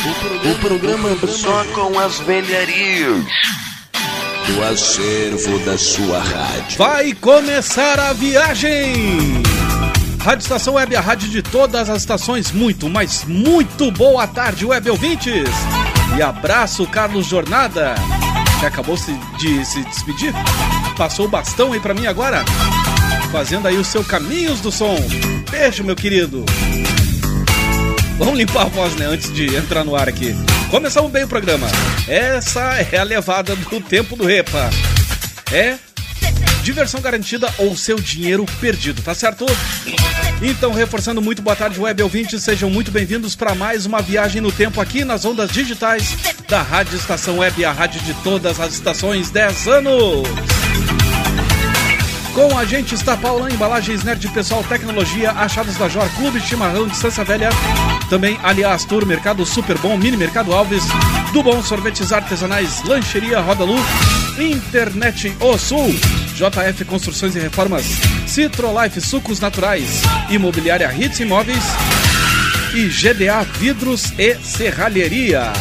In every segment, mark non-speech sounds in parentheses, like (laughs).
O programa só com as velharias do acervo da sua rádio. Vai começar a viagem! Rádio Estação Web, a rádio de todas as estações. Muito, mas muito boa tarde, web ouvintes! E abraço, Carlos Jornada, que acabou de se despedir. Passou o bastão aí pra mim agora, fazendo aí o seu Caminhos do Som. Beijo, meu querido! Vamos limpar a voz, né? Antes de entrar no ar aqui. Começamos bem o programa. Essa é a levada do tempo do Repa. É diversão garantida ou seu dinheiro perdido, tá certo? Então, reforçando muito boa tarde, web ouvintes, sejam muito bem-vindos para mais uma viagem no tempo aqui nas ondas digitais da Rádio Estação Web, a rádio de todas as estações, 10 anos. Com a gente está Paula Embalagens Nerd Pessoal Tecnologia, achados da Jor Clube Chimarrão de Distância Velha. Também Aliás Tour, Mercado Super Bom, Mini Mercado Alves, do Bom Sorvetes Artesanais, Lancheria Roda Lu, Internet O Sul, JF Construções e Reformas, Citrolife Sucos Naturais, Imobiliária Hits Imóveis e GDA Vidros e Serralheria.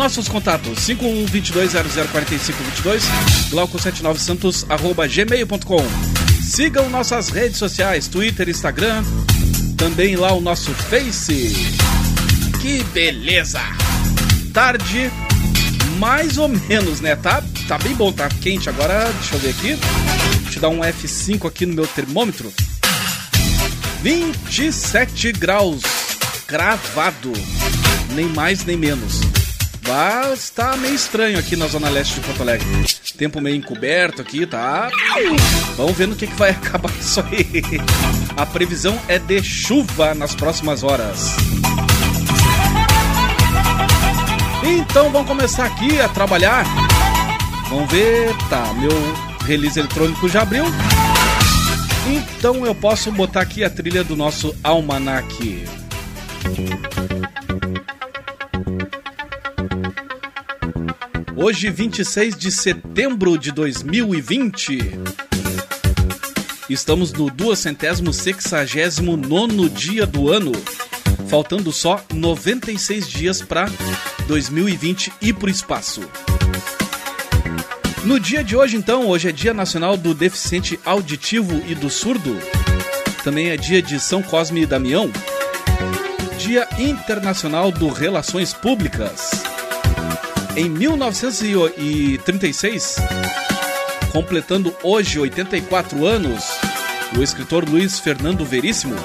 Nossos contatos 5122004522, glauco79santos arroba gmail.com. Sigam nossas redes sociais, Twitter, Instagram, também lá o nosso Face. Que beleza! Tarde, mais ou menos, né? Tá, tá bem bom, tá quente agora. Deixa eu ver aqui. Deixa eu dar um F5 aqui no meu termômetro. 27 graus, cravado, nem mais nem menos. Mas está meio estranho aqui na zona leste de Porto Alegre. Tempo meio encoberto aqui, tá? Vamos ver no que, que vai (laughs) acabar isso aí. A previsão é de chuva nas próximas horas. Então vamos começar aqui a trabalhar. Vamos ver, tá, meu release eletrônico já abriu. Então eu posso botar aqui a trilha do nosso almanac. Hoje, 26 de setembro de 2020. Estamos no 269 dia do ano, faltando só 96 dias para 2020 ir para o espaço. No dia de hoje, então, hoje é Dia Nacional do Deficiente Auditivo e do Surdo. Também é dia de São Cosme e Damião. Dia Internacional do Relações Públicas. Em 1936, completando hoje 84 anos, o escritor Luiz Fernando Veríssimo,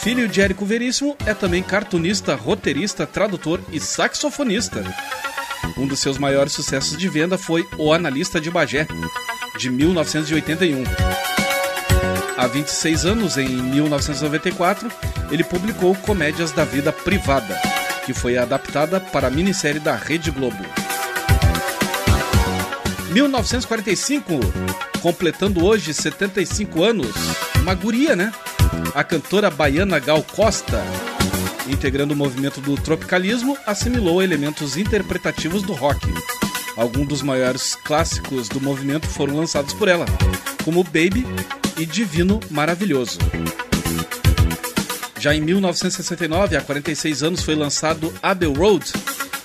filho de Érico Veríssimo, é também cartunista, roteirista, tradutor e saxofonista. Um dos seus maiores sucessos de venda foi O Analista de Bagé, de 1981. Há 26 anos, em 1994, ele publicou Comédias da Vida Privada que foi adaptada para a minissérie da Rede Globo. 1945, completando hoje 75 anos, uma guria, né? A cantora baiana Gal Costa, integrando o movimento do tropicalismo, assimilou elementos interpretativos do rock. Alguns dos maiores clássicos do movimento foram lançados por ela, como Baby e Divino Maravilhoso. Já em 1969, há 46 anos, foi lançado Abbey Road,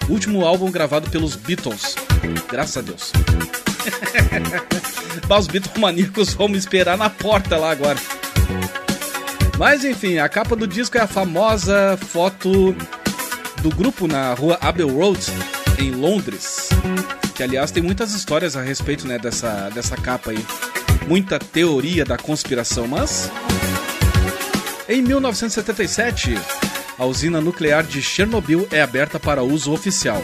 último álbum gravado pelos Beatles. Graças a Deus. (laughs) Mas os Beatles maníacos vão me esperar na porta lá agora. Mas enfim, a capa do disco é a famosa foto do grupo na rua Abbey Road, em Londres. Que aliás tem muitas histórias a respeito né, dessa, dessa capa aí. Muita teoria da conspiração, mas em 1977, a usina nuclear de Chernobyl é aberta para uso oficial.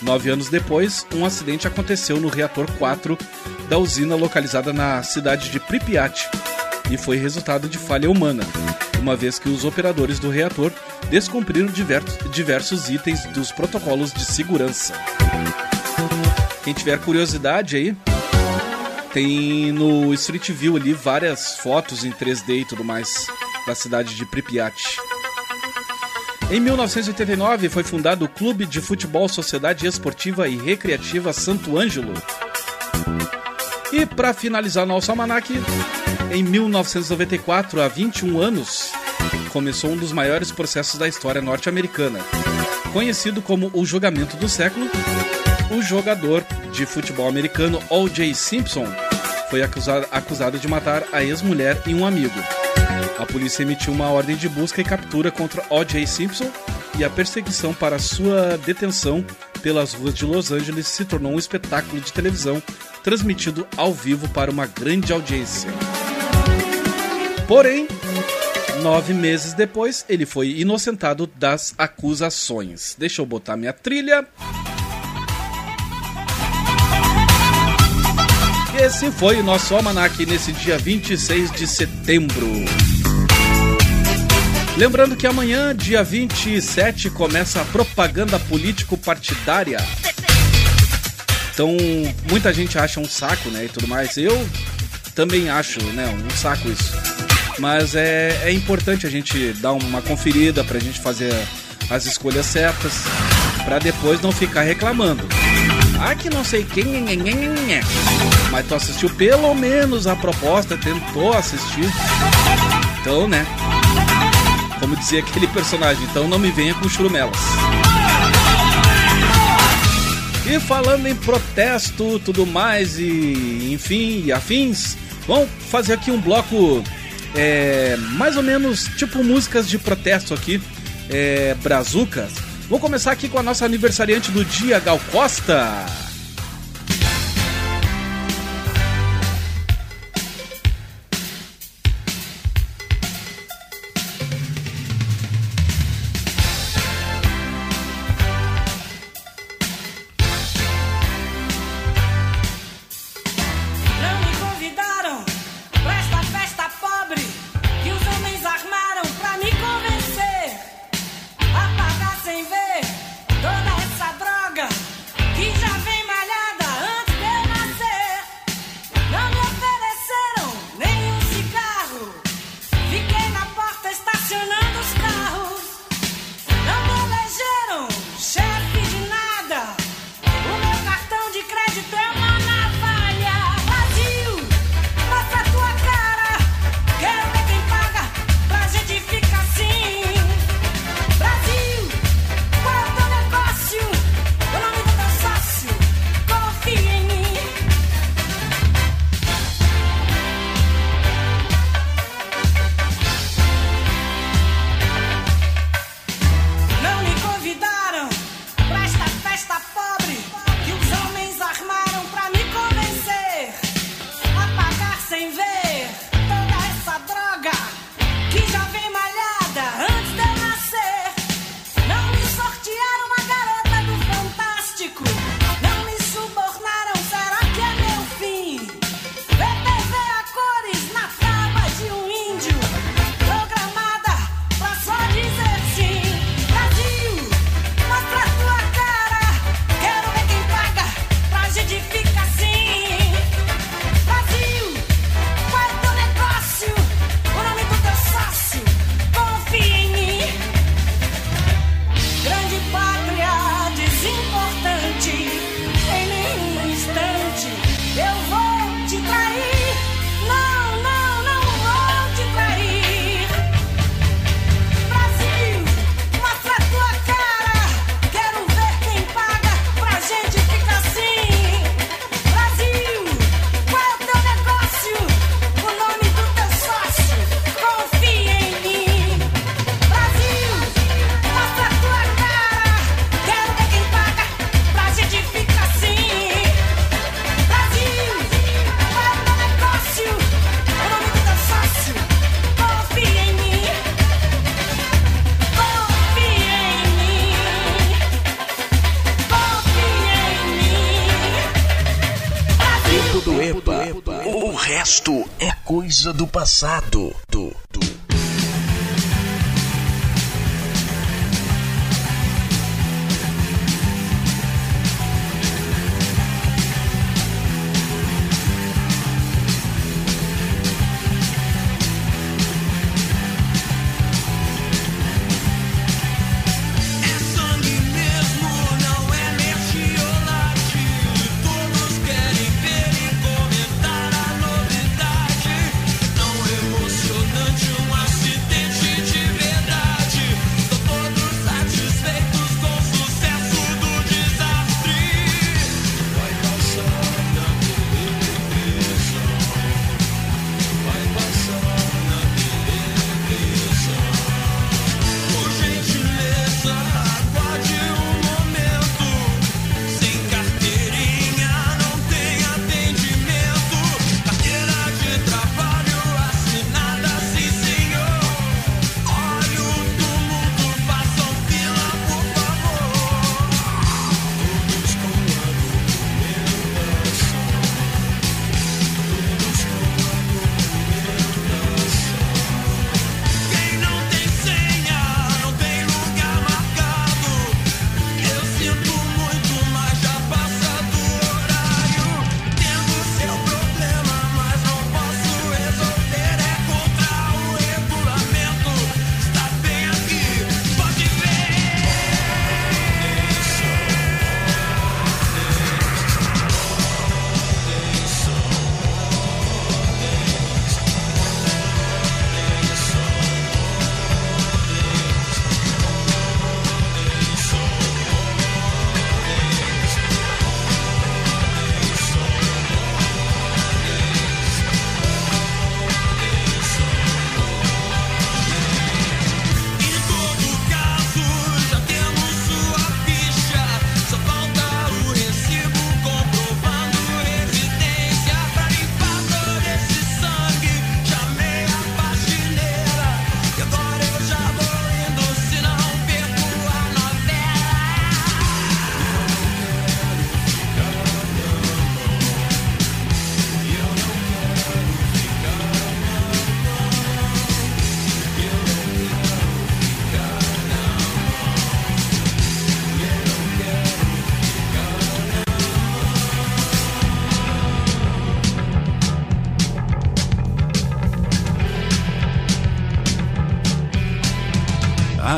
Nove anos depois, um acidente aconteceu no reator 4 da usina localizada na cidade de Pripyat e foi resultado de falha humana. uma vez que os operadores do reator descumpriram diversos itens dos protocolos de segurança. Quem tiver curiosidade aí, tem no Street View ali várias fotos em 3D e tudo mais da cidade de Pripyat. Em 1989 foi fundado o Clube de Futebol Sociedade Esportiva e Recreativa Santo Ângelo. E para finalizar nosso almanac, em 1994, há 21 anos, começou um dos maiores processos da história norte-americana. Conhecido como o julgamento do século, o jogador de futebol americano O.J. Simpson foi acusado, acusado de matar a ex-mulher e um amigo. A polícia emitiu uma ordem de busca e captura contra O.J. Simpson e a perseguição para sua detenção pelas ruas de Los Angeles se tornou um espetáculo de televisão transmitido ao vivo para uma grande audiência. Porém, nove meses depois, ele foi inocentado das acusações. Deixa eu botar minha trilha. Esse foi o nosso almanac nesse dia 26 de setembro. Lembrando que amanhã, dia 27, começa a propaganda político-partidária. Então, muita gente acha um saco, né, e tudo mais. Eu também acho, né, um saco isso. Mas é, é importante a gente dar uma conferida pra gente fazer as escolhas certas, para depois não ficar reclamando. Ah, que não sei quem. Mas tu assistiu pelo menos a proposta, tentou assistir. Então, né? Como dizia aquele personagem, então não me venha com churumelas. E falando em protesto, tudo mais e enfim, e afins, vamos fazer aqui um bloco é, mais ou menos tipo músicas de protesto aqui, é, brazucas. Vamos começar aqui com a nossa aniversariante do dia, Gal Costa. Passado.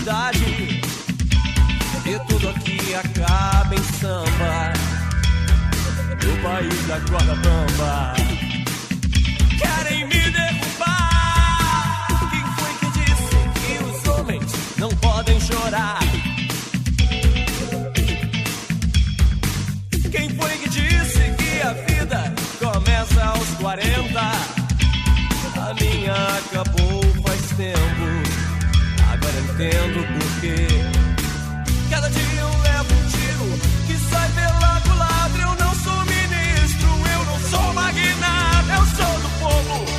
cidade. E tudo aqui acaba em samba. No país da corda bamba. Querem me derrubar. Quem foi que disse que os homens não podem chorar? Quem foi que disse que a vida começa aos 40? A minha acabou faz tempo entendo porquê. Cada dia eu levo um tiro que sai pela ladrão. Eu não sou ministro, eu não sou magnata, eu sou do povo.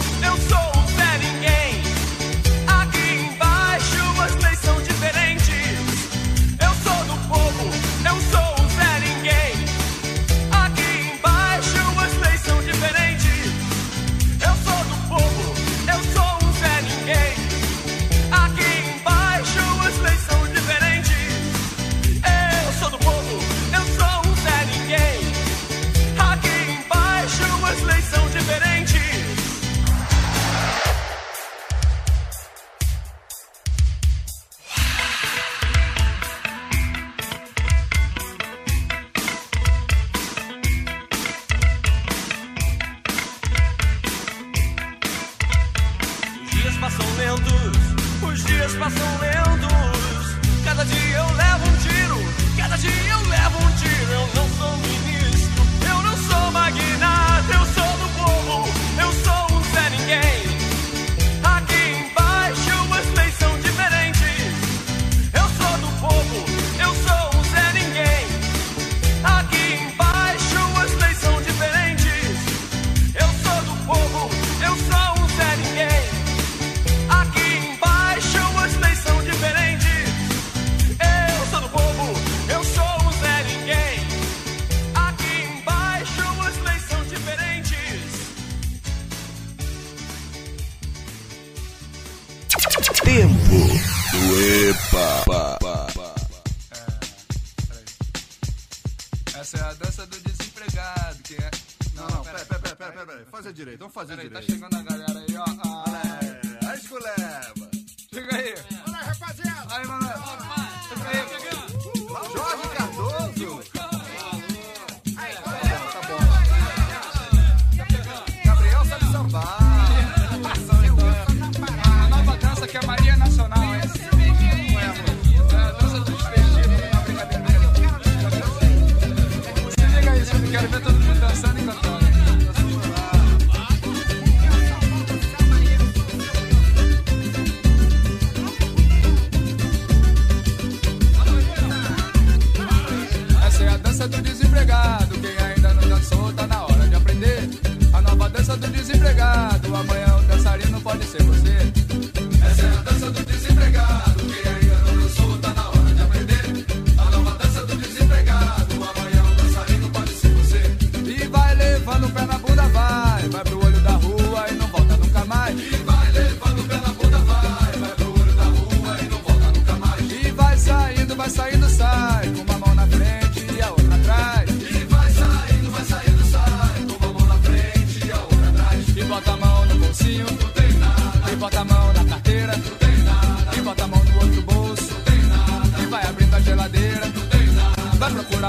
direito, vamos fazer direito. Tá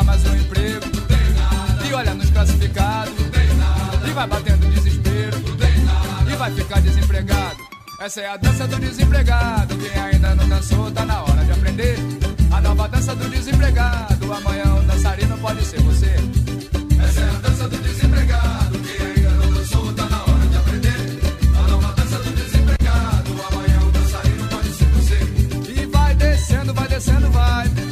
mais um emprego. E olha nos classificados. E vai batendo desespero. E vai ficar desempregado. Essa é a dança do desempregado. Quem ainda não dançou, tá na hora de aprender. A nova dança do desempregado. Amanhã o dançarino pode ser você. Essa é a dança do desempregado. Quem ainda não dançou, tá na hora de aprender. A nova dança do desempregado. Amanhã o dançarino pode ser você. E vai descendo, vai descendo, vai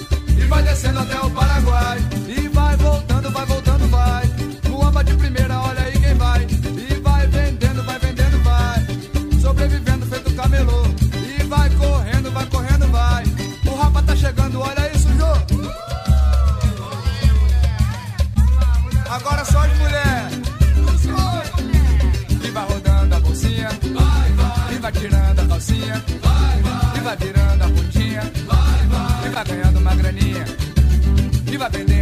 vai descendo até o Paraguai. E vai voltando, vai voltando, vai. Muamba de primeira, olha. cadena.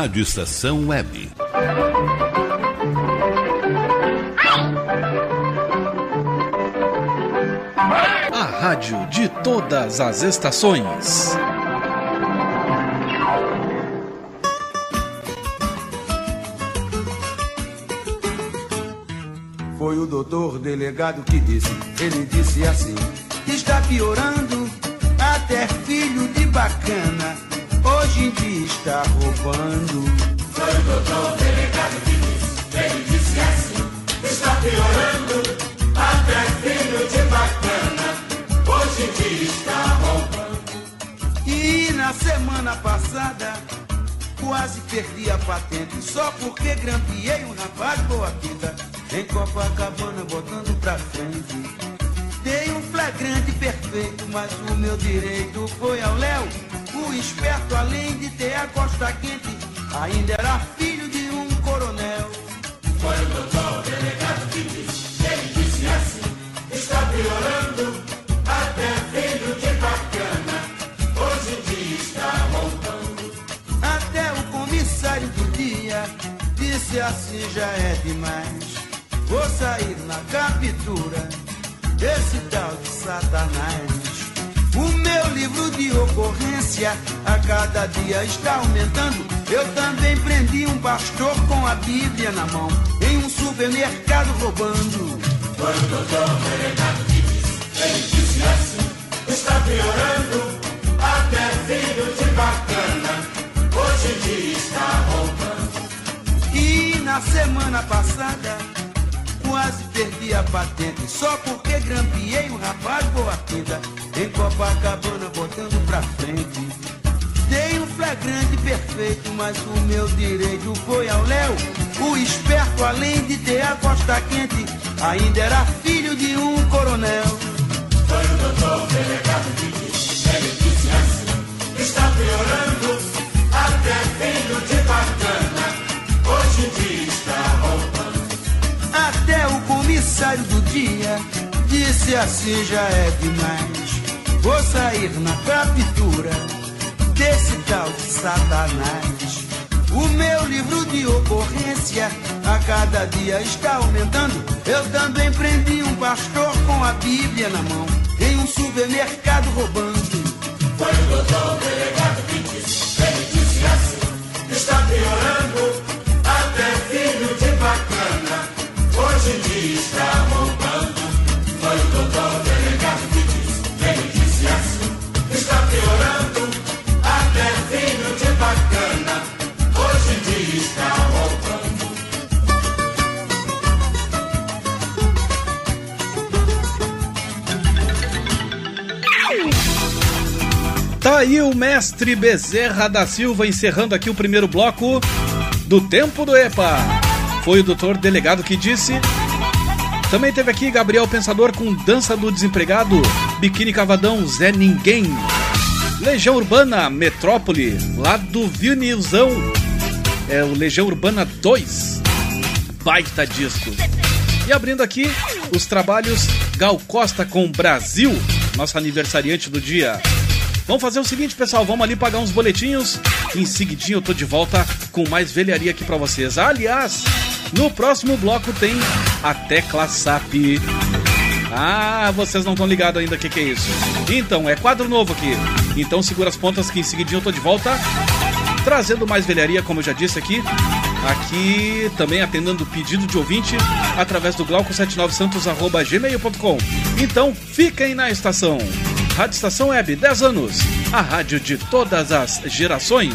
Rádio Estação Web. A rádio de todas as estações. Foi o doutor delegado que disse, ele disse assim: está piorando Em Copacabana botando pra frente. Dei um flagrante perfeito Mas o meu direito foi ao Léo. O esperto além de ter a costa quente Ainda era filho de um coronel. Foi o doutor delegado que disse Ele disse assim Está piorando até filho de bacana. Hoje em dia está montando Até o comissário do dia Disse assim já é demais. Vou sair na captura desse tal de Satanás. O meu livro de ocorrência a cada dia está aumentando. Eu também prendi um pastor com a Bíblia na mão, em um supermercado roubando. Foi o doutor que disse, ele disse assim, está piorando, até filho de bacana, hoje em dia está roubando. E na semana passada, quase perdi a patente, só porque grampeei um rapaz boa quinta, em Copacabana botando pra frente. Dei um flagrante perfeito, mas o meu direito foi ao Léo. O esperto, além de ter a costa quente, ainda era filho de um coronel. Foi o doutor delegado disse, ele disse assim, está piorando, até filho de bacana, hoje em dia está o comissário do dia disse assim já é demais. Vou sair na captura desse tal de Satanás. O meu livro de ocorrência a cada dia está aumentando. Eu também prendi um pastor com a Bíblia na mão, em um supermercado roubando. Foi o doutor delegado que disse, ele disse assim, está piorando, até filho de bacana, Tá aí o mestre Bezerra da Silva encerrando aqui o primeiro bloco do Tempo do EPA. Foi o doutor delegado que disse. Também teve aqui Gabriel Pensador com Dança do Desempregado, Biquíni Cavadão, Zé Ninguém. Legião Urbana, Metrópole, lá do Vinilzão. É o Legião Urbana 2. Baita disco. E abrindo aqui os trabalhos Gal Costa com Brasil, nosso aniversariante do dia. Vamos fazer o seguinte, pessoal, vamos ali pagar uns boletinhos. Em seguidinho eu tô de volta com mais velharia aqui pra vocês. Aliás, no próximo bloco tem a tecla SAP. Ah, vocês não estão ligados ainda o que, que é isso. Então, é quadro novo aqui. Então segura as pontas que em seguidinho eu tô de volta. Trazendo mais velharia, como eu já disse aqui. Aqui também atendendo pedido de ouvinte através do glauco79santos.gmail.com. Então, fiquem na estação. Rádio Estação Web, 10 anos. A rádio de todas as gerações.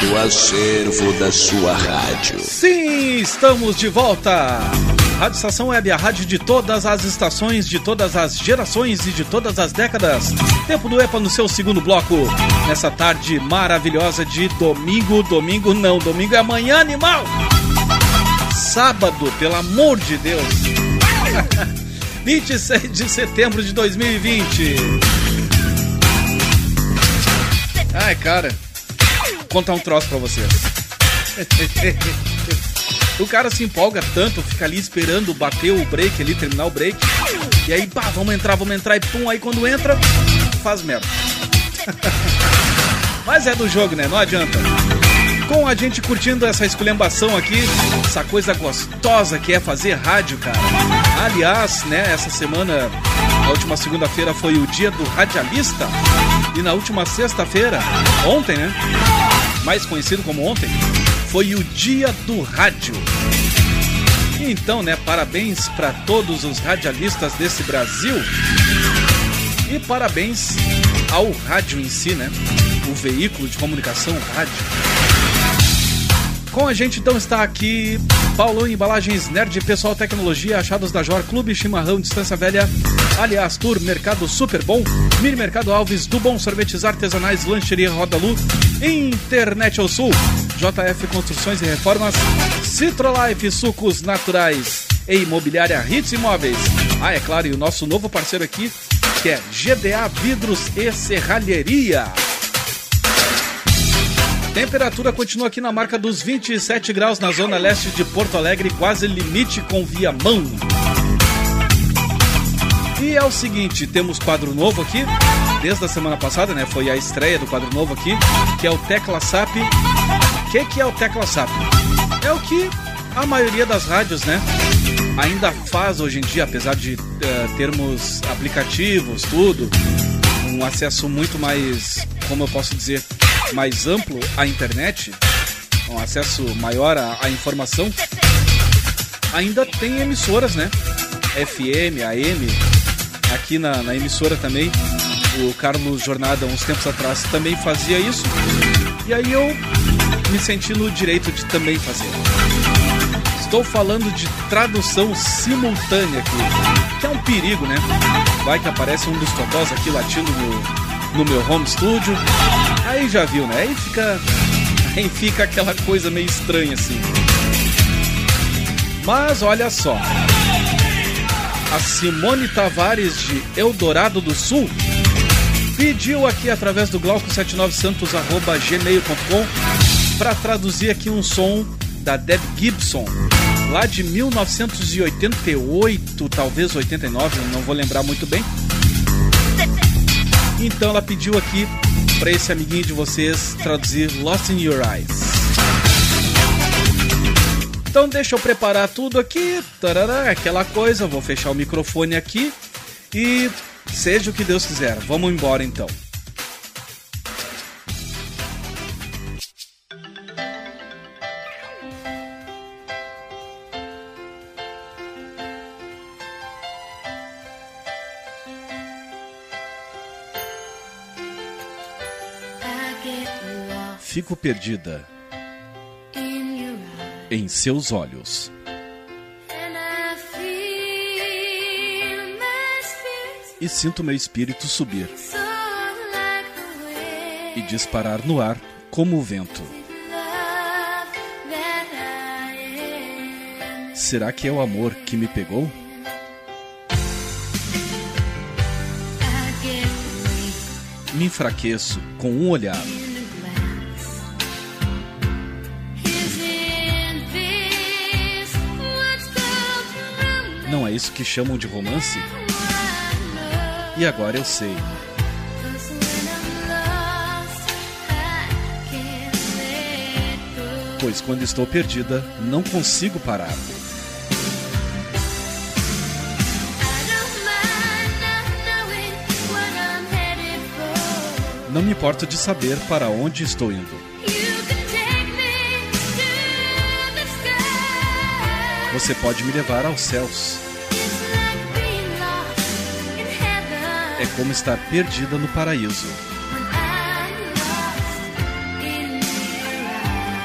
do acervo da sua rádio. Sim, estamos de volta. Rádio Estação Web, a rádio de todas as estações, de todas as gerações e de todas as décadas. Tempo do EPA no seu segundo bloco. Nessa tarde maravilhosa de domingo. Domingo não, domingo é amanhã, animal! Sábado, pelo amor de Deus. (laughs) 26 de setembro de 2020. Ai, cara. Contar um troço pra vocês. o cara se empolga tanto, fica ali esperando bater o break ali, terminar o break. E aí, pá, vamos entrar, vamos entrar e pum, aí quando entra, faz merda. (laughs) Mas é do jogo, né? Não adianta. Com a gente curtindo essa esculhambação aqui, essa coisa gostosa que é fazer rádio, cara. Aliás, né, essa semana, a última segunda-feira foi o dia do radialista. E na última sexta-feira, ontem, né? Mais conhecido como ontem, foi o dia do rádio. Então, né, parabéns para todos os radialistas desse Brasil. E parabéns ao rádio em si, né? O veículo de comunicação, rádio. Com a gente então está aqui Paulão Embalagens Nerd Pessoal Tecnologia, Achados da Jor, Clube Chimarrão, Distância Velha, Aliás Tour, Mercado Super Bom, Mini Mercado Alves, do Bom Sorvetes Artesanais, Lancheria Roda Lu, Internet ao Sul, JF Construções e Reformas, Citrolife Sucos Naturais e Imobiliária Hits Imóveis. Ah, é claro, e o nosso novo parceiro aqui, que é GDA Vidros e Serralheria. Temperatura continua aqui na marca dos 27 graus na zona leste de Porto Alegre, quase limite com Viamão. E é o seguinte, temos quadro novo aqui, desde a semana passada, né? Foi a estreia do quadro novo aqui, que é o Tecla SAP. O que, que é o Tecla SAP? É o que a maioria das rádios, né? Ainda faz hoje em dia, apesar de uh, termos aplicativos, tudo, um acesso muito mais, como eu posso dizer, mais amplo à internet, um acesso maior à, à informação, ainda tem emissoras, né? FM, AM, aqui na, na, emissora também. O Carlos Jornada, uns tempos atrás, também fazia isso. E aí eu me senti no direito de também fazer. Estou falando de tradução simultânea aqui, que é um perigo, né? Vai que aparece um dos totós aqui latindo no, no meu home studio. Aí já viu, né? Aí fica, aí fica aquela coisa meio estranha assim. Mas olha só. A Simone Tavares de Eldorado do Sul pediu aqui através do glauco79santos@gmail.com para traduzir aqui um som da Deb Gibson, lá de 1988, talvez 89, não vou lembrar muito bem. Então ela pediu aqui para esse amiguinho de vocês traduzir Lost in Your Eyes. Então deixa eu preparar tudo aqui, tarará, aquela coisa, vou fechar o microfone aqui e seja o que Deus quiser. Vamos embora então. Fico perdida em seus olhos. E sinto meu espírito subir e disparar no ar como o vento. Será que é o amor que me pegou? Me enfraqueço com um olhar. Isso que chamam de romance? E agora eu sei. Pois quando estou perdida, não consigo parar. Não me importo de saber para onde estou indo. Você pode me levar aos céus. Como estar perdida no paraíso.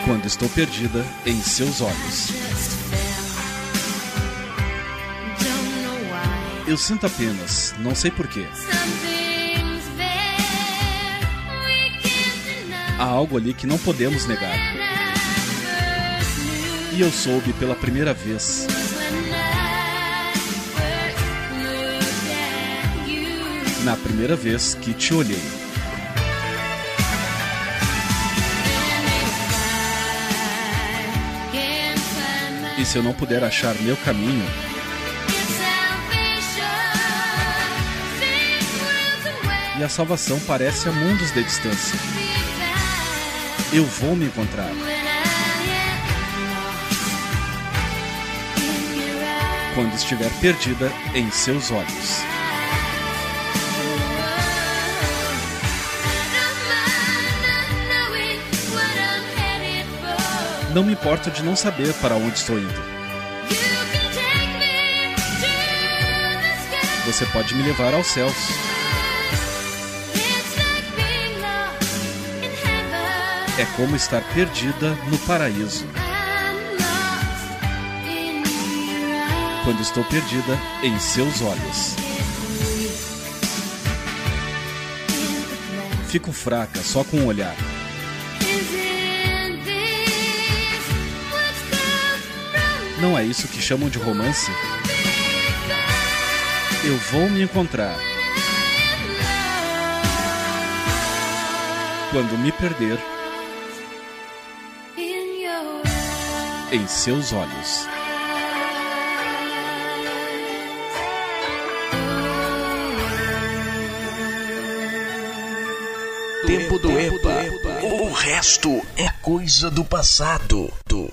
Quando estou perdida em seus olhos. Eu sinto apenas, não sei porquê. Há algo ali que não podemos negar. E eu soube pela primeira vez. Na primeira vez que te olhei. E se eu não puder achar meu caminho, e a salvação parece a mundos de distância. Eu vou me encontrar. Quando estiver perdida em seus olhos. Não me importo de não saber para onde estou indo. Você pode me levar aos céus. É como estar perdida no paraíso. Quando estou perdida em seus olhos. Fico fraca só com o um olhar. Não é isso que chamam de romance? Eu vou me encontrar. Quando me perder em seus olhos. Tempo do EPA. O resto é coisa do passado. Do.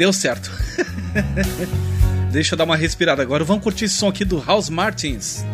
Deu certo. (laughs) Deixa eu dar uma respirada agora. Vamos curtir esse som aqui do House Martins.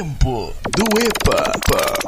A light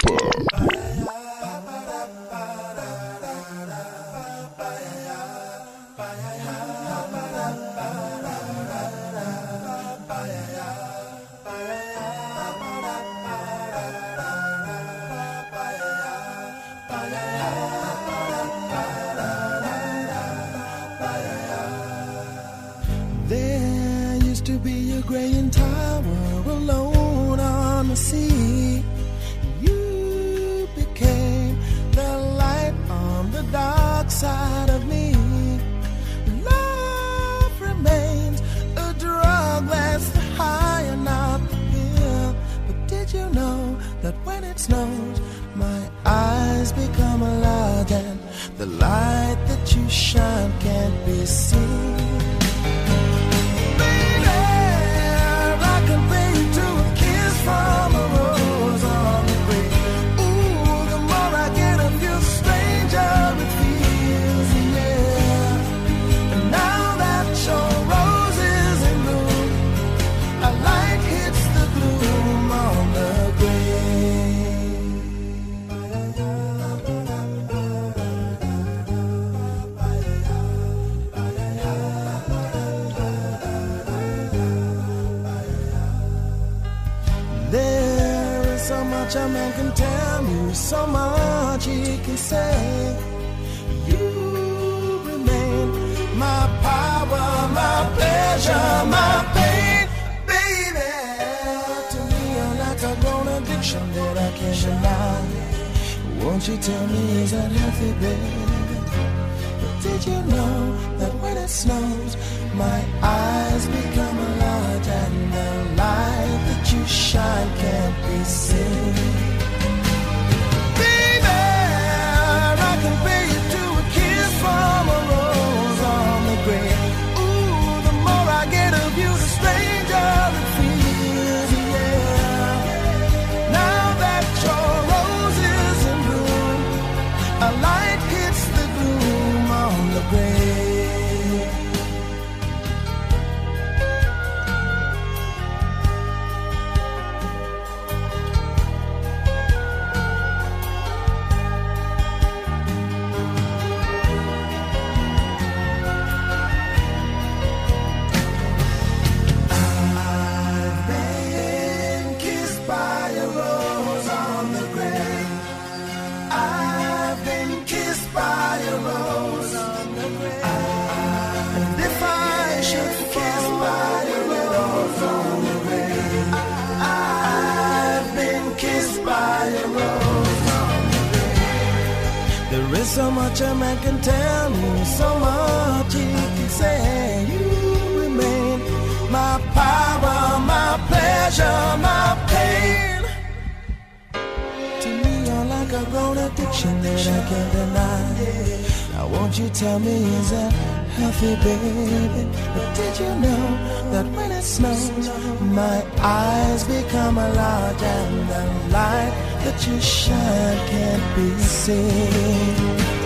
shine can't be seen.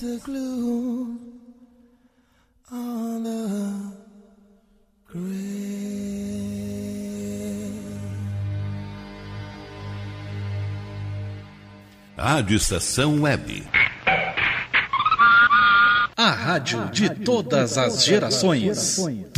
the glue on the grave. Estação Web. A rádio de todas as gerações.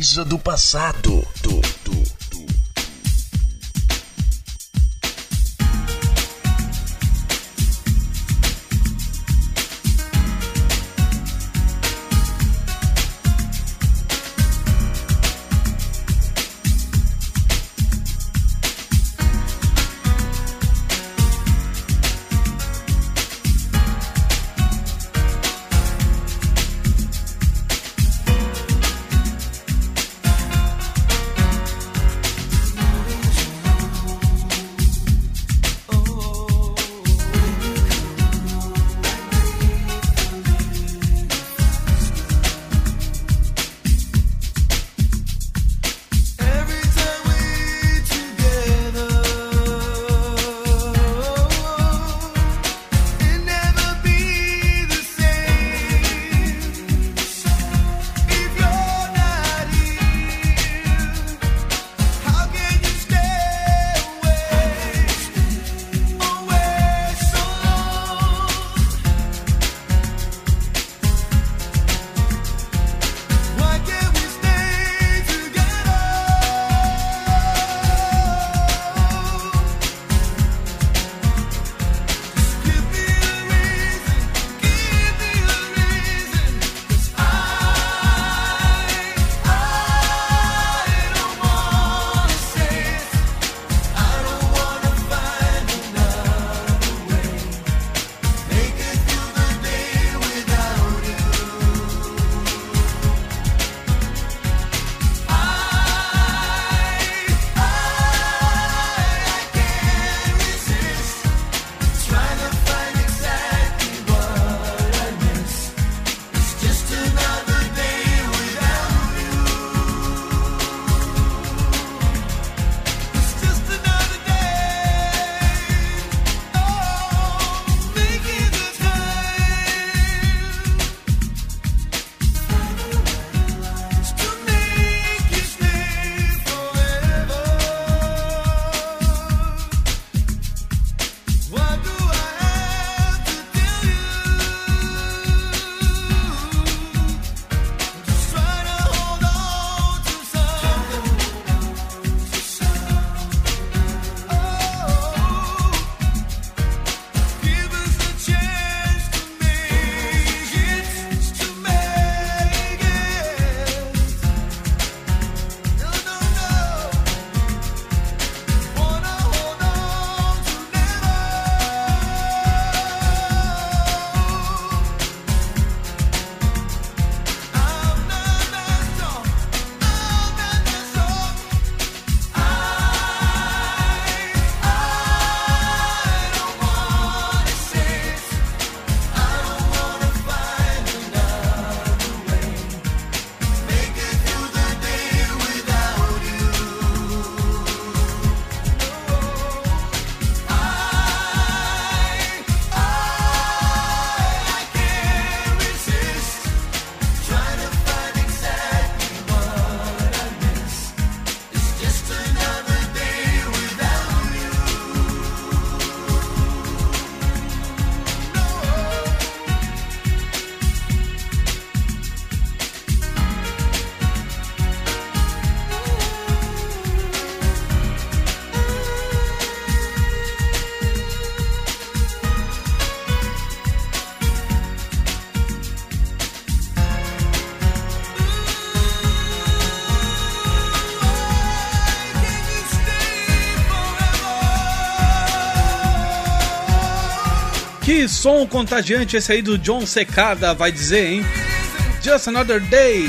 Coisa do passado. Som contagiante esse aí do John Secada vai dizer, hein? Just Another Day.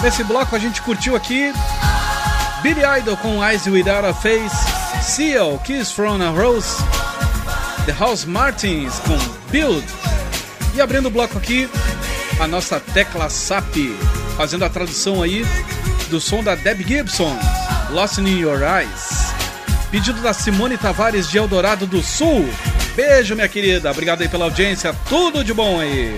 Nesse bloco a gente curtiu aqui Billy Idol com Eyes Without a Face, Seal, Kiss from a Rose, The House Martins com Build. E abrindo o bloco aqui, a nossa tecla SAP, fazendo a tradução aí do som da Deb Gibson, Lost in Your Eyes. Pedido da Simone Tavares de Eldorado do Sul. Beijo, minha querida. Obrigado aí pela audiência. Tudo de bom aí.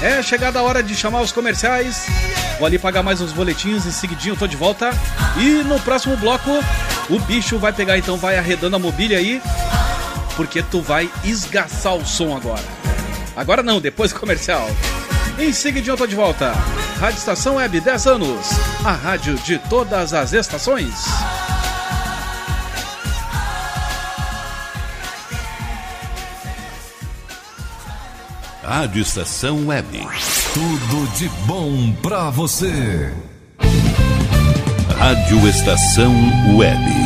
É chegada a hora de chamar os comerciais. Vou ali pagar mais uns boletinhos em seguidinho tô de volta. E no próximo bloco, o bicho vai pegar, então vai arredando a mobília aí. Porque tu vai esgaçar o som agora. Agora não, depois do comercial. Em seguidinho eu tô de volta. Rádio Estação Web 10 anos. A rádio de todas as estações. Rádio Estação Web. Tudo de bom pra você. Rádio Estação Web.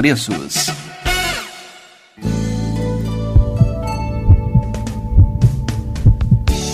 preços.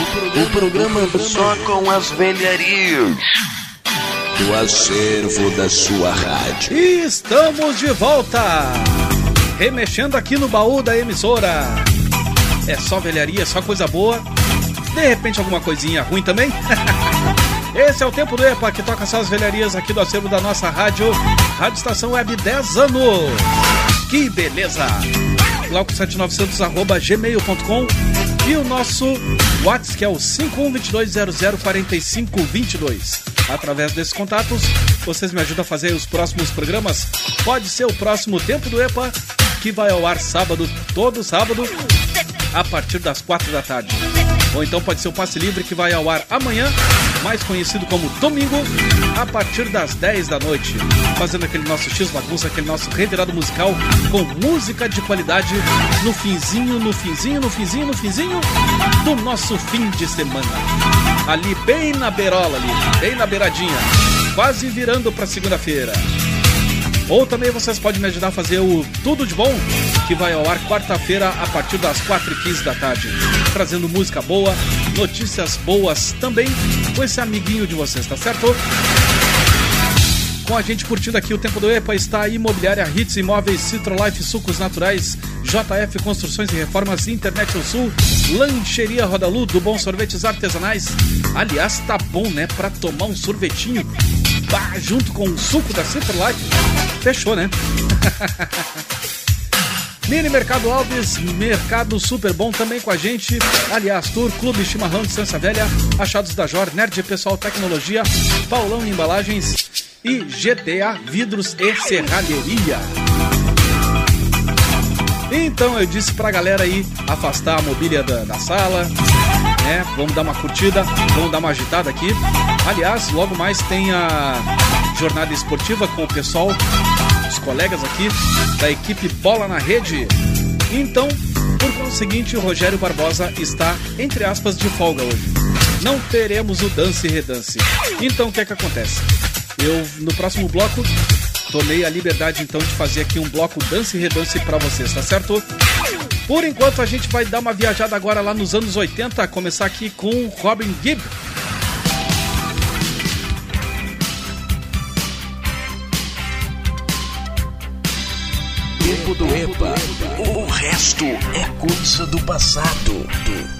O programa só com as velharias do acervo da sua rádio. E estamos de volta! Remexendo aqui no baú da emissora. É só velharia, só coisa boa. De repente alguma coisinha ruim também? (laughs) Esse é o Tempo do EPA, que toca só as velharias aqui do acervo da nossa rádio. Rádio Estação Web 10 anos. Que beleza! Glauco7900 arroba gmail.com e o nosso WhatsApp que é o 5122004522. Através desses contatos, vocês me ajudam a fazer os próximos programas. Pode ser o próximo Tempo do EPA, que vai ao ar sábado, todo sábado, a partir das 4 da tarde. Ou então pode ser o Passe Livre, que vai ao ar amanhã, mais conhecido como domingo, a partir das 10 da noite. Fazendo aquele nosso X bagunça, aquele nosso revirado musical com música de qualidade no finzinho, no finzinho, no finzinho, no finzinho do nosso fim de semana. Ali bem na beirola ali, bem na beiradinha, quase virando para segunda-feira. Ou também vocês podem me ajudar a fazer o Tudo de Bom, que vai ao ar quarta-feira a partir das 4h15 da tarde. Trazendo música boa, notícias boas também com esse amiguinho de vocês, tá certo? Com a gente curtindo aqui o tempo do EPA está a Imobiliária Hits Imóveis, Citrolife Sucos Naturais, JF Construções e Reformas, Internet ao Sul, Lancheria Rodalu, do Bom Sorvetes Artesanais. Aliás, tá bom, né? Pra tomar um sorvetinho junto com o suco da Citrolife. Fechou, né? (laughs) Mini Mercado Alves, Mercado Super Bom também com a gente. Aliás, Tour, Clube Chimarrão de Sança Velha, Achados da Jor, Nerd Pessoal Tecnologia, Paulão Embalagens e GTA Vidros e Serralheria. Então eu disse pra galera aí afastar a mobília da, da sala, né? Vamos dar uma curtida, vamos dar uma agitada aqui. Aliás, logo mais tem a jornada esportiva com o pessoal, os colegas aqui da equipe Bola na Rede. Então, por conseguinte, o Rogério Barbosa está, entre aspas, de folga hoje. Não teremos o dance e redance. Então, o que é que acontece? Eu, no próximo bloco, tomei a liberdade então de fazer aqui um bloco dance e redance para vocês, tá certo? Por enquanto a gente vai dar uma viajada agora lá nos anos 80, começar aqui com Robin Gibb. Tempo do EPA. O resto é coisa do passado.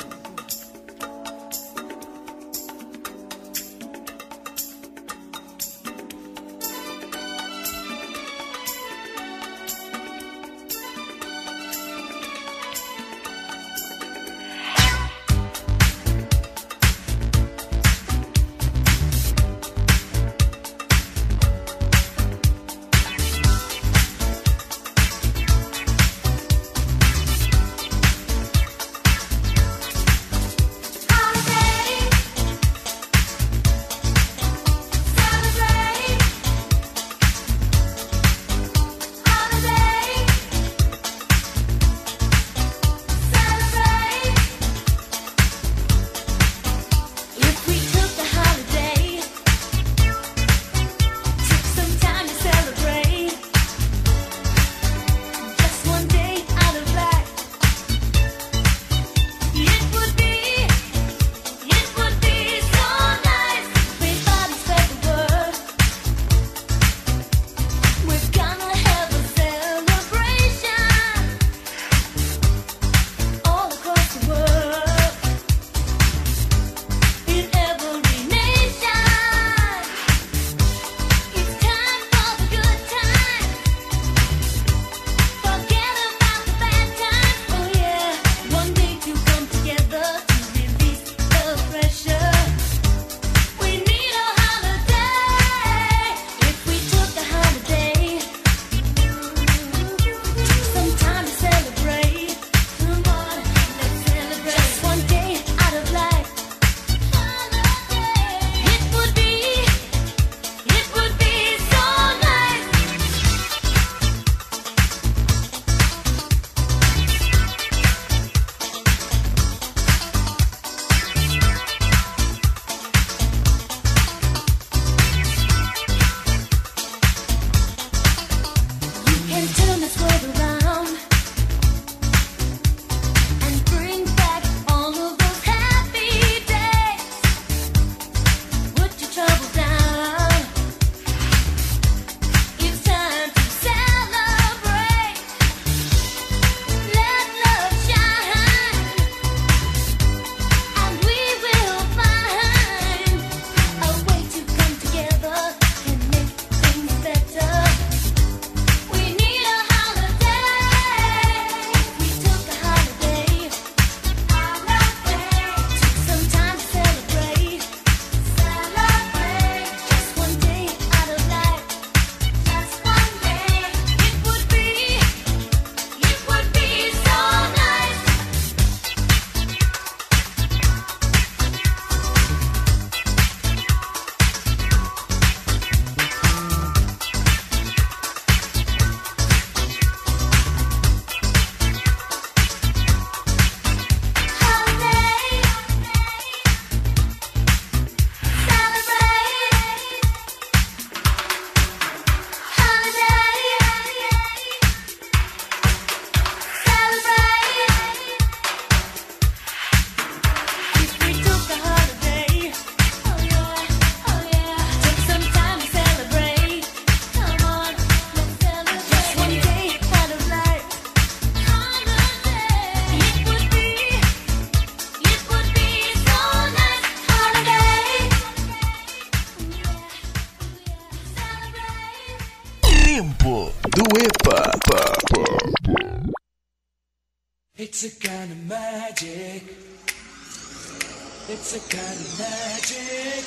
It's a kind of magic,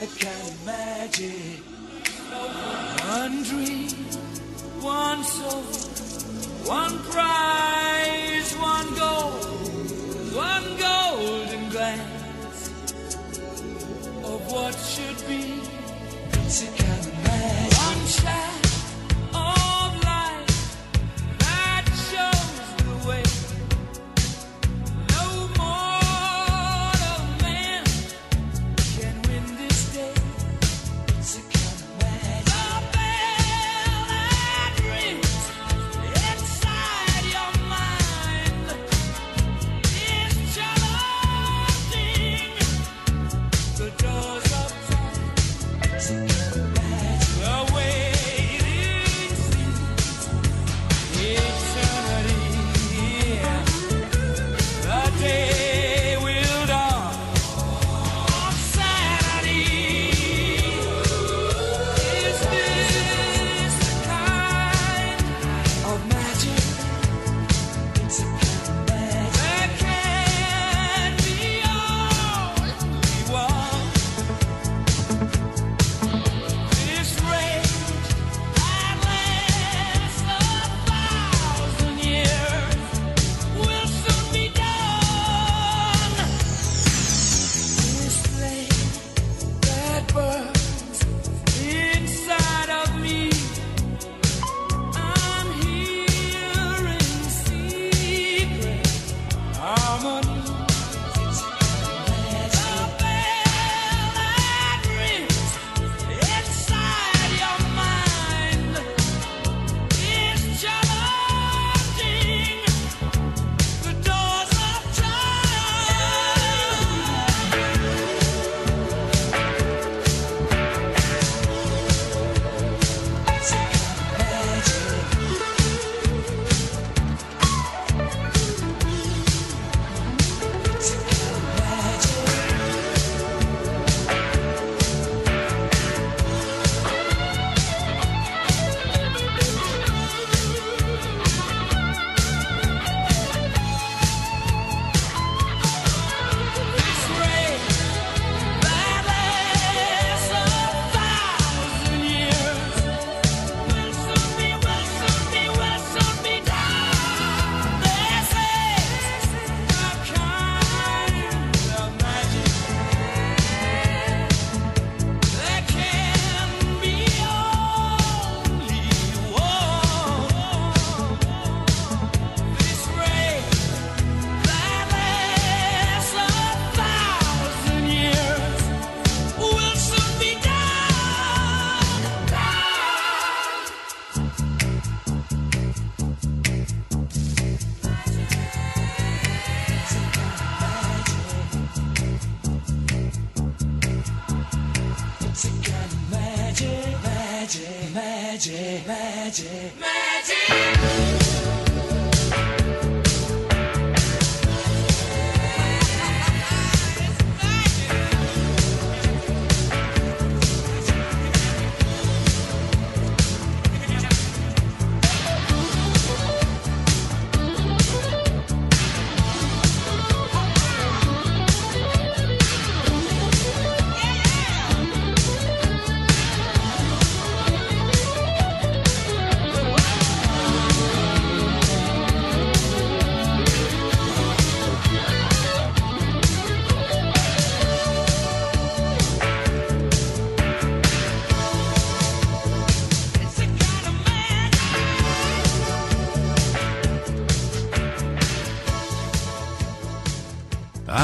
a kind of magic. One dream, one soul, one pride.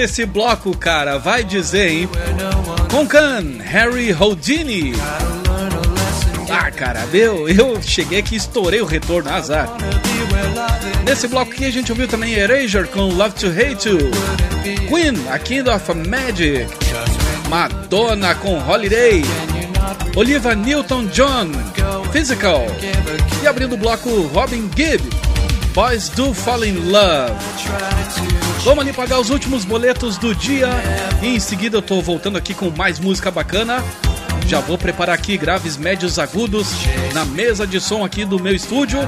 Esse bloco, cara. Vai dizer, hein? Com Khan, Harry Houdini. Ah, cara, meu, eu cheguei aqui e estourei o retorno, azar. Nesse bloco aqui a gente ouviu também Erasure com Love to Hate You, Queen, A Kingdom of Magic, Madonna com Holiday, Olivia Newton-John, Physical, e abrindo o bloco Robin Gibb, Boys Do Fall in Love. Vamos ali pagar os últimos boletos do dia e em seguida eu tô voltando aqui com mais música bacana. Já vou preparar aqui graves, médios, agudos na mesa de som aqui do meu estúdio.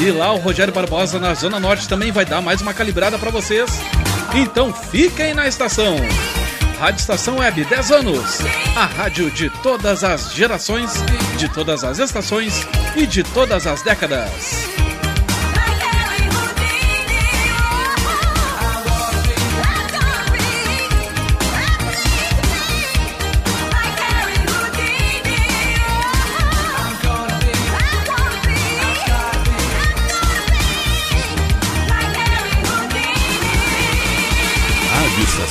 E lá o Rogério Barbosa na Zona Norte também vai dar mais uma calibrada para vocês. Então fiquem na estação. Rádio Estação Web 10 anos. A rádio de todas as gerações, de todas as estações e de todas as décadas.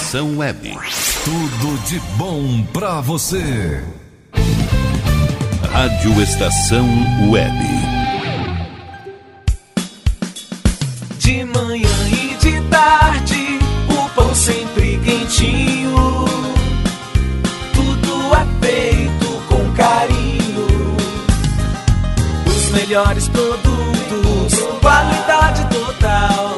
Estação Web. Tudo de bom pra você. Rádio Estação Web. De manhã e de tarde, o pão sempre quentinho. Tudo é feito com carinho. Os melhores produtos, qualidade total,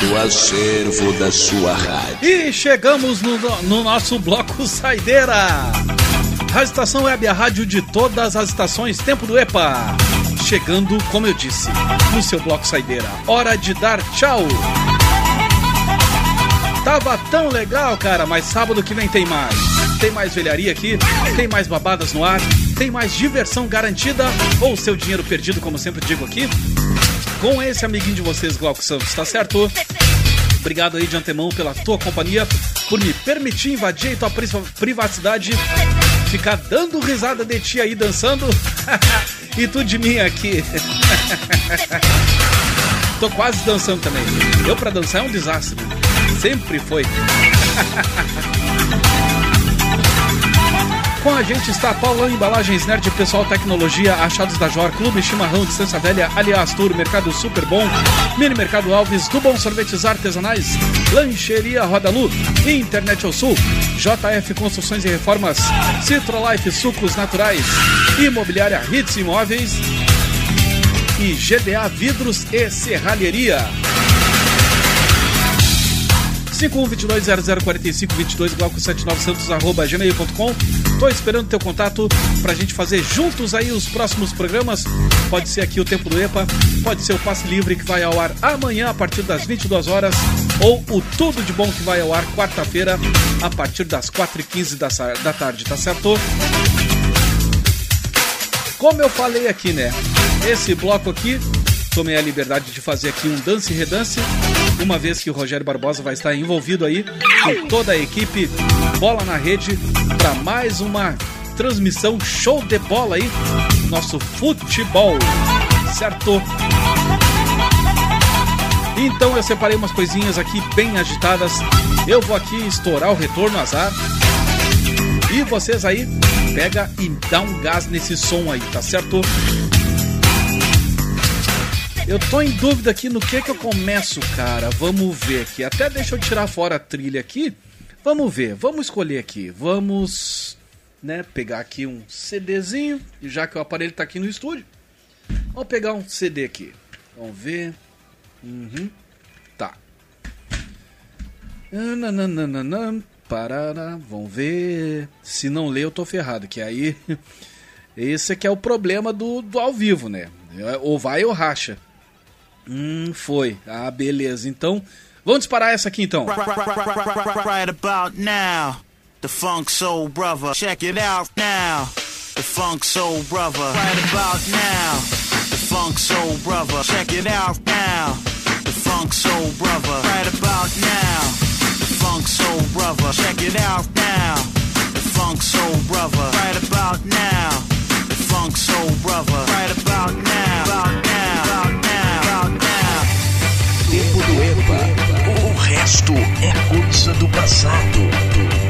do acervo da sua rádio. E chegamos no, no nosso bloco Saideira. A estação web, a rádio de todas as estações, tempo do EPA. Chegando, como eu disse, no seu bloco Saideira. Hora de dar tchau. Tava tão legal, cara, mas sábado que vem tem mais. Tem mais velharia aqui, tem mais babadas no ar, tem mais diversão garantida ou seu dinheiro perdido, como sempre digo aqui. Com esse amiguinho de vocês, Glauco Santos, tá certo? Obrigado aí de antemão pela tua companhia, por me permitir invadir tua pri- privacidade, ficar dando risada de ti aí dançando (laughs) e tu de mim aqui. (laughs) Tô quase dançando também. Eu pra dançar é um desastre. Sempre foi. (laughs) Com a gente está Paulão Embalagens Nerd Pessoal Tecnologia, Achados da Jor, Clube Chimarrão, Distância Velha, Aliás Tour, Mercado Super Bom, Mini Mercado Alves, do Bom Sorvetes Artesanais, Lancheria Roda Lu, Internet ao Sul, JF Construções e Reformas, Citrolife Sucos Naturais, Imobiliária Hits Imóveis e GDA Vidros e Serralheria. 5122004522 glauco79santos arroba gmail.com Tô esperando teu contato pra gente fazer juntos aí os próximos programas. Pode ser aqui o Tempo do EPA, pode ser o Passe Livre que vai ao ar amanhã a partir das 22 horas ou o Tudo de Bom que vai ao ar quarta-feira a partir das 4h15 da, da tarde, tá certo? Como eu falei aqui, né? Esse bloco aqui tomei a liberdade de fazer aqui um dance e redance, uma vez que o Rogério Barbosa vai estar envolvido aí com toda a equipe Bola na Rede para mais uma transmissão show de bola aí, nosso futebol, certo? Então eu separei umas coisinhas aqui bem agitadas. Eu vou aqui estourar o retorno azar. E vocês aí, pega e dá um gás nesse som aí, tá certo? Eu tô em dúvida aqui no que que eu começo, cara. Vamos ver aqui. Até deixa eu tirar fora a trilha aqui. Vamos ver, vamos escolher aqui. Vamos, né, pegar aqui um CDzinho, já que o aparelho tá aqui no estúdio. Vamos pegar um CD aqui. Vamos ver. Uhum. Tá. Nananana, parará. Vamos ver. Se não ler, eu tô ferrado. Que aí. (laughs) Esse é que é o problema do, do ao vivo, né? Ou vai ou racha. Hum, foi. Ah, beleza. Então, vamos disparar essa aqui então. Right about now, the funk soul brother. Check it out now, the funk soul brother. Right about now, the funk soul brother. Check it out now, the funk soul brother. Right about now, the funk soul brother. Check it out now, the funk soul brother. Right about now, the funk soul brother. Right about now, about now, about now. Tempo do EPA. O resto é coisa do passado.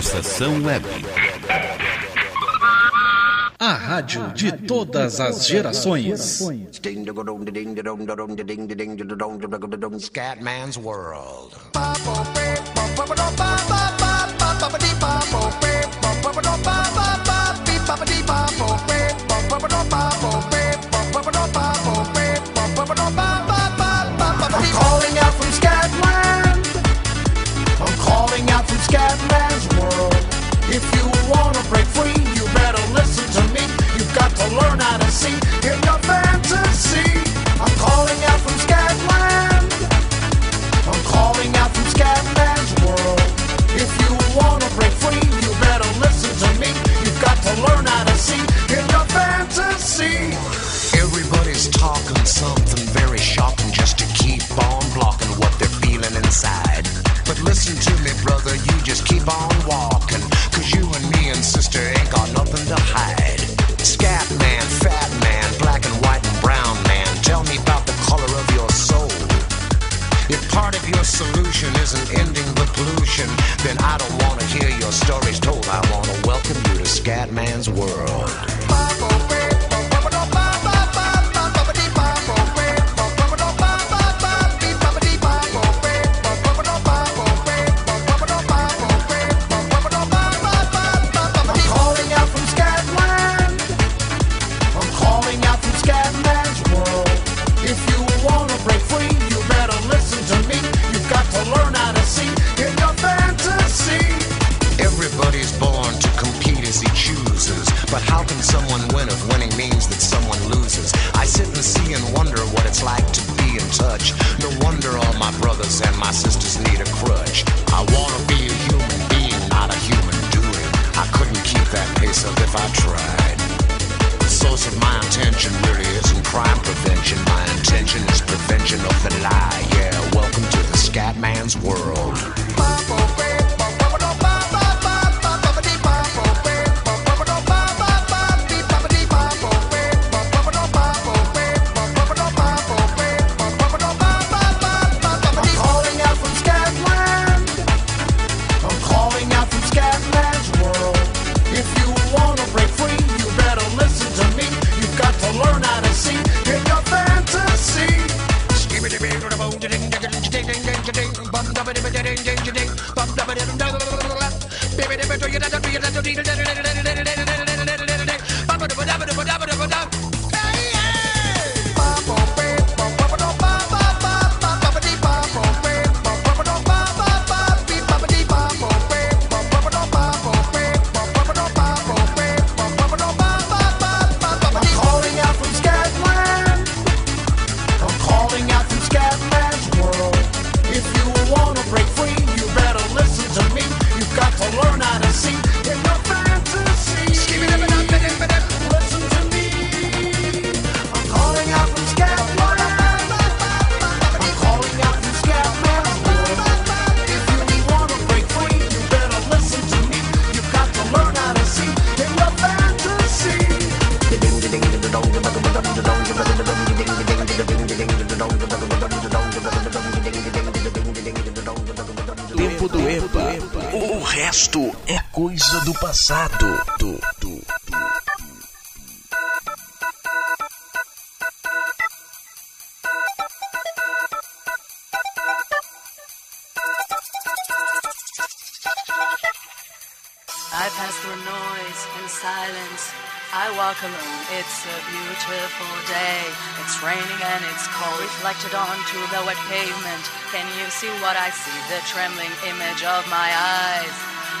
Estação Web. A rádio de todas as gerações. Scatman's World. passado. I pass through noise and silence. I walk alone, it's a beautiful day. It's raining and it's cold, reflected onto the wet pavement. Can you see what I see? The trembling image of my eyes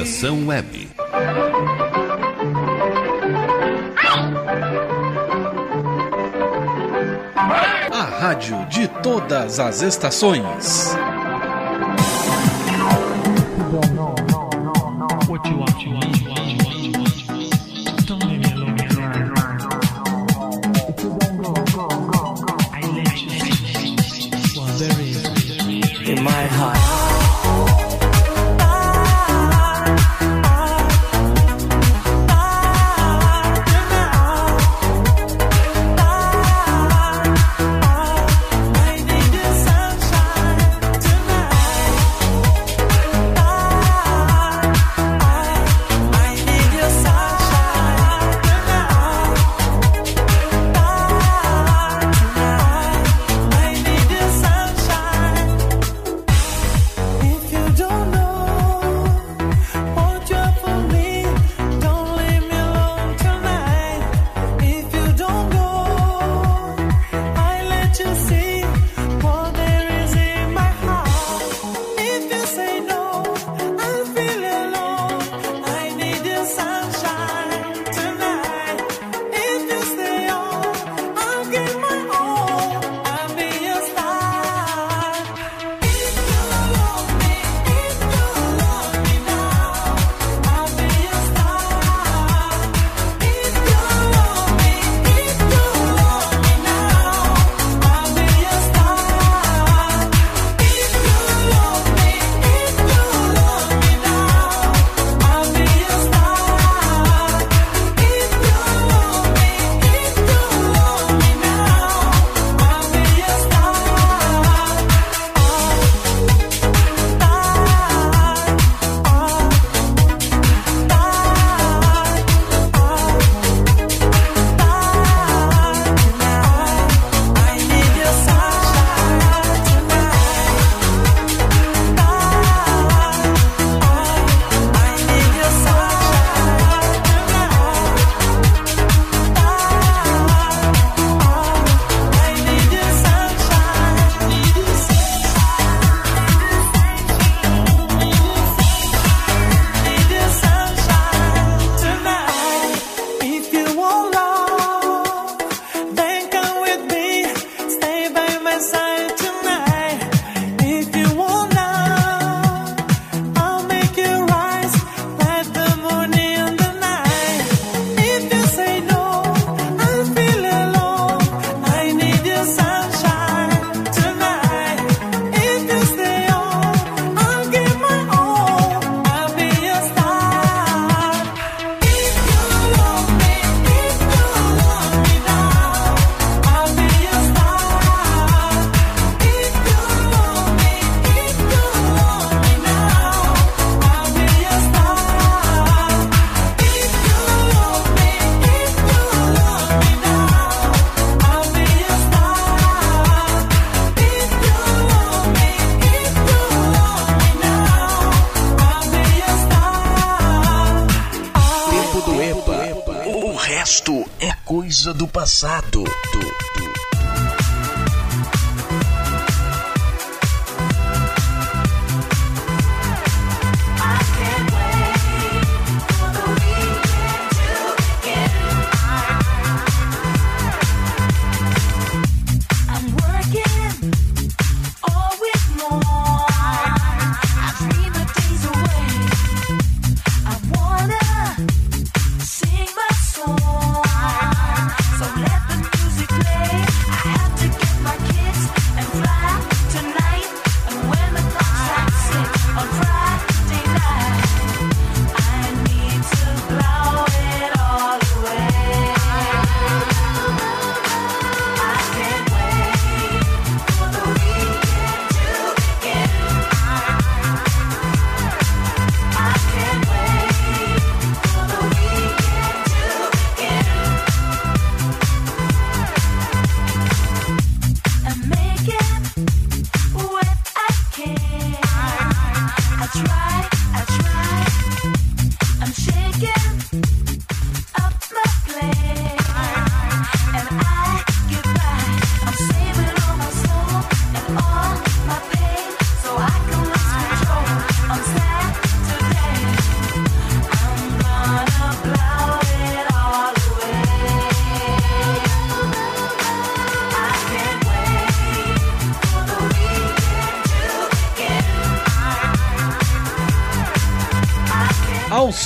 Estação Web. A rádio de todas as estações. In coisa do passado. Do,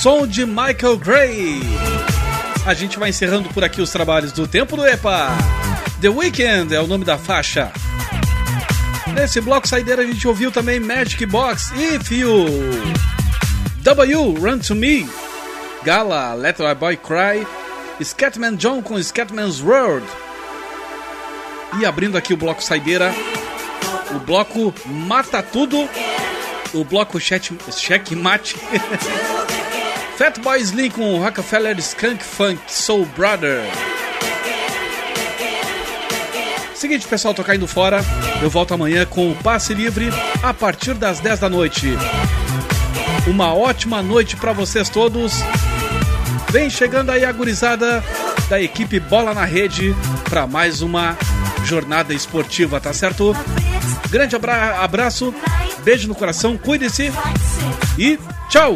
som de Michael Gray. A gente vai encerrando por aqui os trabalhos do Tempo do EPA. The Weekend é o nome da faixa. Nesse bloco saideira a gente ouviu também Magic Box, If You. W, Run To Me. Gala, Let My Boy Cry. Scatman John com Scatman's World. E abrindo aqui o bloco saideira, o bloco Mata Tudo, o bloco Check, Checkmate. (laughs) Fatboy Slim com Rockefeller Skunk Funk Soul Brother. Seguinte, pessoal, tô caindo fora. Eu volto amanhã com o passe livre a partir das 10 da noite. Uma ótima noite para vocês todos. Vem chegando aí a gurizada da equipe Bola na Rede para mais uma jornada esportiva, tá certo? Grande abra abraço, beijo no coração, cuide-se e tchau!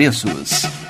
preços.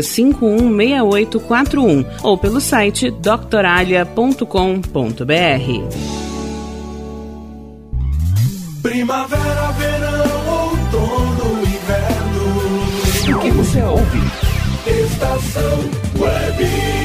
51993516841 ou pelo site doctoralha.com.br. Primavera, verão, outono, inverno. O que você ouve? Estação Web.